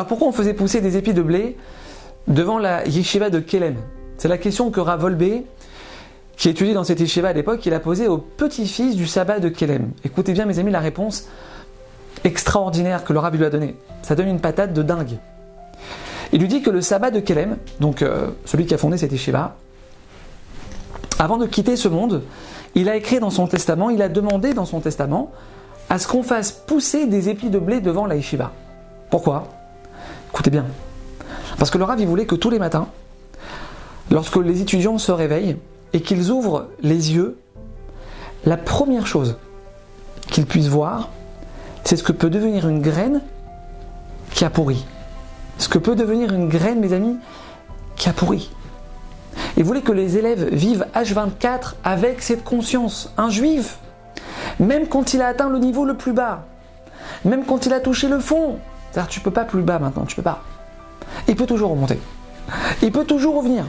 Alors pourquoi on faisait pousser des épis de blé devant la yeshiva de Kelem C'est la question que Rav Volbe, qui étudie dans cette yeshiva à l'époque, il a posée au petit-fils du sabbat de Kelem. Écoutez bien mes amis la réponse extraordinaire que le Rav lui a donnée. Ça donne une patate de dingue. Il lui dit que le sabbat de Kelem, donc euh, celui qui a fondé cette yeshiva, avant de quitter ce monde, il a écrit dans son testament, il a demandé dans son testament à ce qu'on fasse pousser des épis de blé devant la yeshiva. Pourquoi? Écoutez bien. Parce que le Rav, il voulait que tous les matins, lorsque les étudiants se réveillent et qu'ils ouvrent les yeux, la première chose qu'ils puissent voir, c'est ce que peut devenir une graine qui a pourri. Ce que peut devenir une graine, mes amis, qui a pourri. Il voulait que les élèves vivent H24 avec cette conscience. Un juif, même quand il a atteint le niveau le plus bas, même quand il a touché le fond, c'est-à-dire tu peux pas plus bas maintenant, tu peux pas. Il peut toujours remonter. Il peut toujours revenir.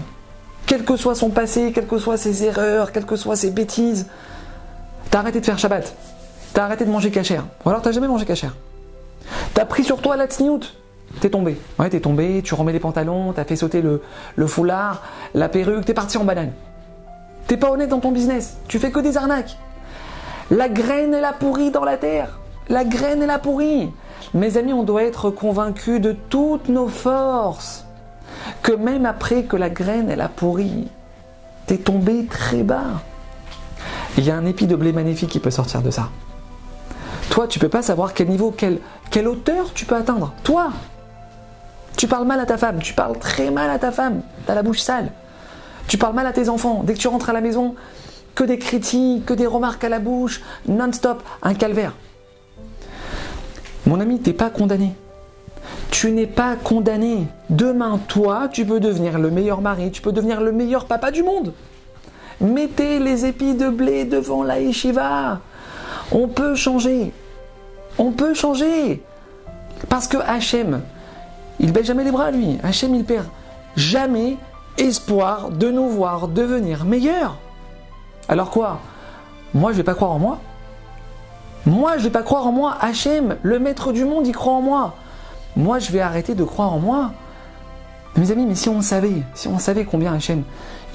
Quel que soit son passé, quelles que soient ses erreurs, quelles que soient ses bêtises. T'as arrêté de faire Shabbat. T'as arrêté de manger cachère. Ou alors t'as jamais mangé cachère. T'as pris sur toi la tsniout. T'es tombé. Ouais, t'es tombé, tu remets les pantalons, t'as fait sauter le, foulard, la perruque, t'es parti en banane. T'es pas honnête dans ton business. Tu fais que des arnaques. La graine, elle a pourri dans la terre. La graine, elle a pourri. Mes amis, on doit être convaincus de toutes nos forces. Que même après que la graine, elle a pourri, t'es tombé très bas. Il y a un épi de blé magnifique qui peut sortir de ça. Toi, tu peux pas savoir quel niveau, quelle, quelle hauteur tu peux atteindre. Toi, tu parles mal à ta femme, tu parles très mal à ta femme, t'as la bouche sale. Tu parles mal à tes enfants. Dès que tu rentres à la maison, que des critiques, que des remarques à la bouche, non-stop, un calvaire. Mon ami, t'es pas condamné. Tu n'es pas condamné. Demain, toi, tu peux devenir le meilleur mari, tu peux devenir le meilleur papa du monde. Mettez les épis de blé devant la yeshiva. On peut changer. On peut changer. Parce que Hachem, il baisse jamais les bras, lui. Hachem, il perd jamais espoir de nous voir devenir meilleurs. Alors quoi? Moi, je vais pas croire en moi. Moi, je vais pas croire en moi. Hachem, le maître du monde, il croit en moi. Moi, je vais arrêter de croire en moi. Mes amis, mais si on savait, si on savait combien Hachem,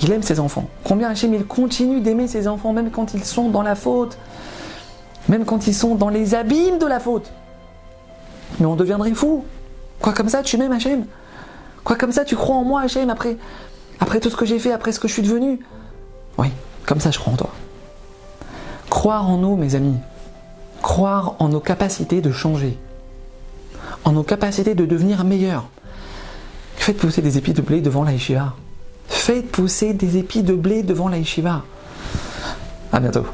il aime ses enfants, combien Hachem, il continue d'aimer ses enfants, même quand ils sont dans la faute, même quand ils sont dans les abîmes de la faute. Mais on deviendrait fou. Quoi comme ça, tu m'aimes Hachem? Quoi comme ça, tu crois en moi Hachem après, après tout ce que j'ai fait, après ce que je suis devenu? Oui, comme ça, je crois en toi. Croire en nous, mes amis. Croire en nos capacités de changer. En nos capacités de devenir meilleurs. Faites pousser des épis de blé devant la yeshiva. Faites pousser des épis de blé devant la yeshiva. Bientôt.